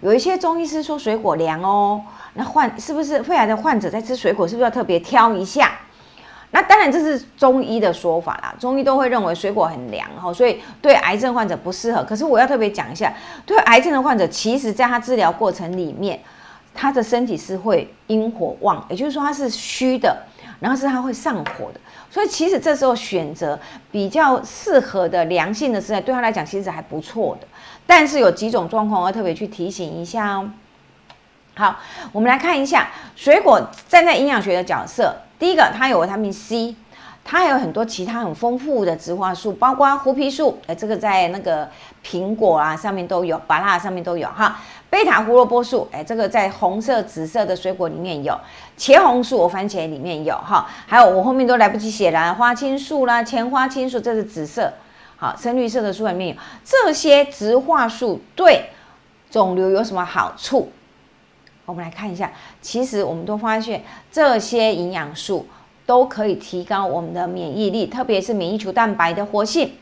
有一些中医师说水果凉哦，那患是不是肺癌的患者在吃水果是不是要特别挑一下？那当然这是中医的说法啦，中医都会认为水果很凉哈，所以对癌症患者不适合。可是我要特别讲一下，对癌症的患者，其实在他治疗过程里面，他的身体是会阴火旺，也就是说他是虚的，然后是他会上火的。所以其实这时候选择比较适合的良性的食材，对他来讲其实还不错的。但是有几种状况要特别去提醒一下哦。好，我们来看一下水果站在营养学的角色。第一个，它有维他命 C，它还有很多其他很丰富的植化素，包括胡皮素，哎，这个在那个苹果啊上面都有，芭乐上面都有哈。贝塔胡萝卜素，哎，这个在红色、紫色的水果里面有。茄红素，我番茄里面有哈。还有我后面都来不及写了，花青素啦，前花青素，这是紫色，好，深绿色的素里面有这些植化素，对肿瘤有什么好处？我们来看一下，其实我们都发现这些营养素都可以提高我们的免疫力，特别是免疫球蛋白的活性，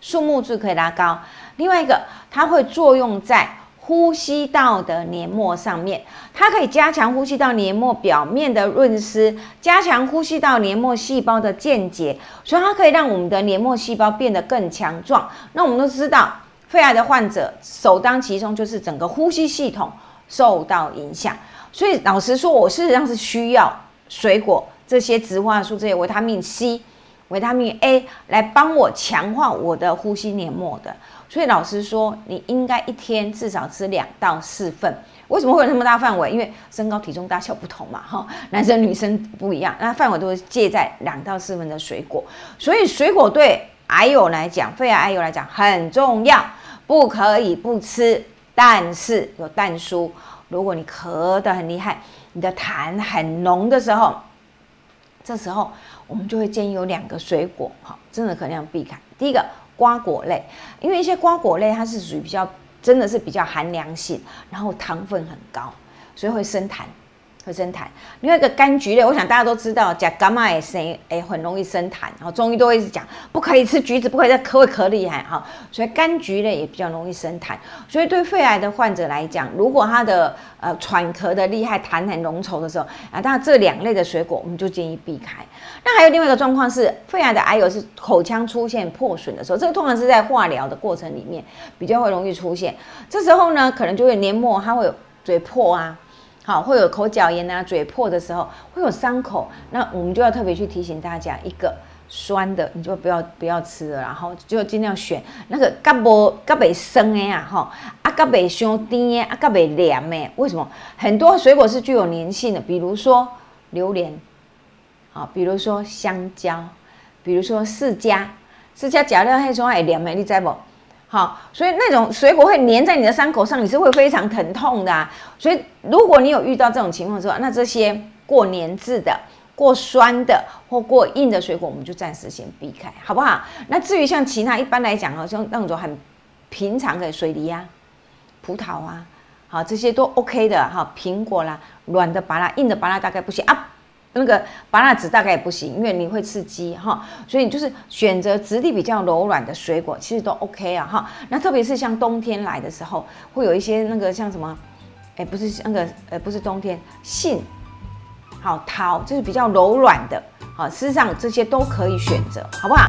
数目字可以拉高。另外一个，它会作用在呼吸道的黏膜上面，它可以加强呼吸道黏膜表面的润湿，加强呼吸道黏膜细胞的间接，所以它可以让我们的黏膜细胞变得更强壮。那我们都知道，肺癌的患者首当其冲就是整个呼吸系统。受到影响，所以老实说，我事实上是需要水果这些植化素、这些维他命 C、维他命 A 来帮我强化我的呼吸黏膜的。所以老师说，你应该一天至少吃两到四份。为什么会有那么大范围？因为身高、体重大小不同嘛，哈，男生女生不一样，那范围都是介在两到四份的水果。所以水果对癌友来讲，肺癌癌友来讲很重要，不可以不吃。但是有蛋叔，如果你咳得很厉害，你的痰很浓的时候，这时候我们就会建议有两个水果，哈，真的可能要避开。第一个瓜果类，因为一些瓜果类它是属于比较，真的是比较寒凉性，然后糖分很高，所以会生痰。会生痰，另外一个柑橘类，我想大家都知道，甲伽马也生，哎，很容易生痰。然后中医都会一直讲，不可以吃橘子，不可以再咳会咳厉害哈。所以柑橘类也比较容易生痰。所以对肺癌的患者来讲，如果他的呃喘咳的厉害，痰很浓稠的时候啊，当然这两类的水果我们就建议避开。那还有另外一个状况是，肺癌的癌友是口腔出现破损的时候，这个通常是在化疗的过程里面比较会容易出现。这时候呢，可能就会黏膜它会有嘴破啊。好，会有口角炎啊，嘴破的时候会有伤口，那我们就要特别去提醒大家，一个酸的你就不要不要吃了，然后就尽量选那个嘎不嘎北生的呀，哈，啊嘎北伤甜的，啊嘎北凉的。为什么？很多水果是具有粘性的，比如说榴莲，好，比如说香蕉，比如说释迦，释迦假料黑种会凉的，你知不？好，所以那种水果会粘在你的伤口上，你是会非常疼痛的。所以如果你有遇到这种情况之后，那这些过粘质的、过酸的或过硬的水果，我们就暂时先避开，好不好？那至于像其他一般来讲好，像那种很平常的水梨啊、葡萄啊，好这些都 OK 的哈。苹果啦，软的拔拉，硬的拔拉大概不行啊。那个拔辣子大概也不行，因为你会刺激哈，所以你就是选择质地比较柔软的水果，其实都 OK 啊哈。那特别是像冬天来的时候，会有一些那个像什么，哎，不是那个，呃，不是冬天，杏，好桃，就是比较柔软的，好，事实上这些都可以选择，好不好？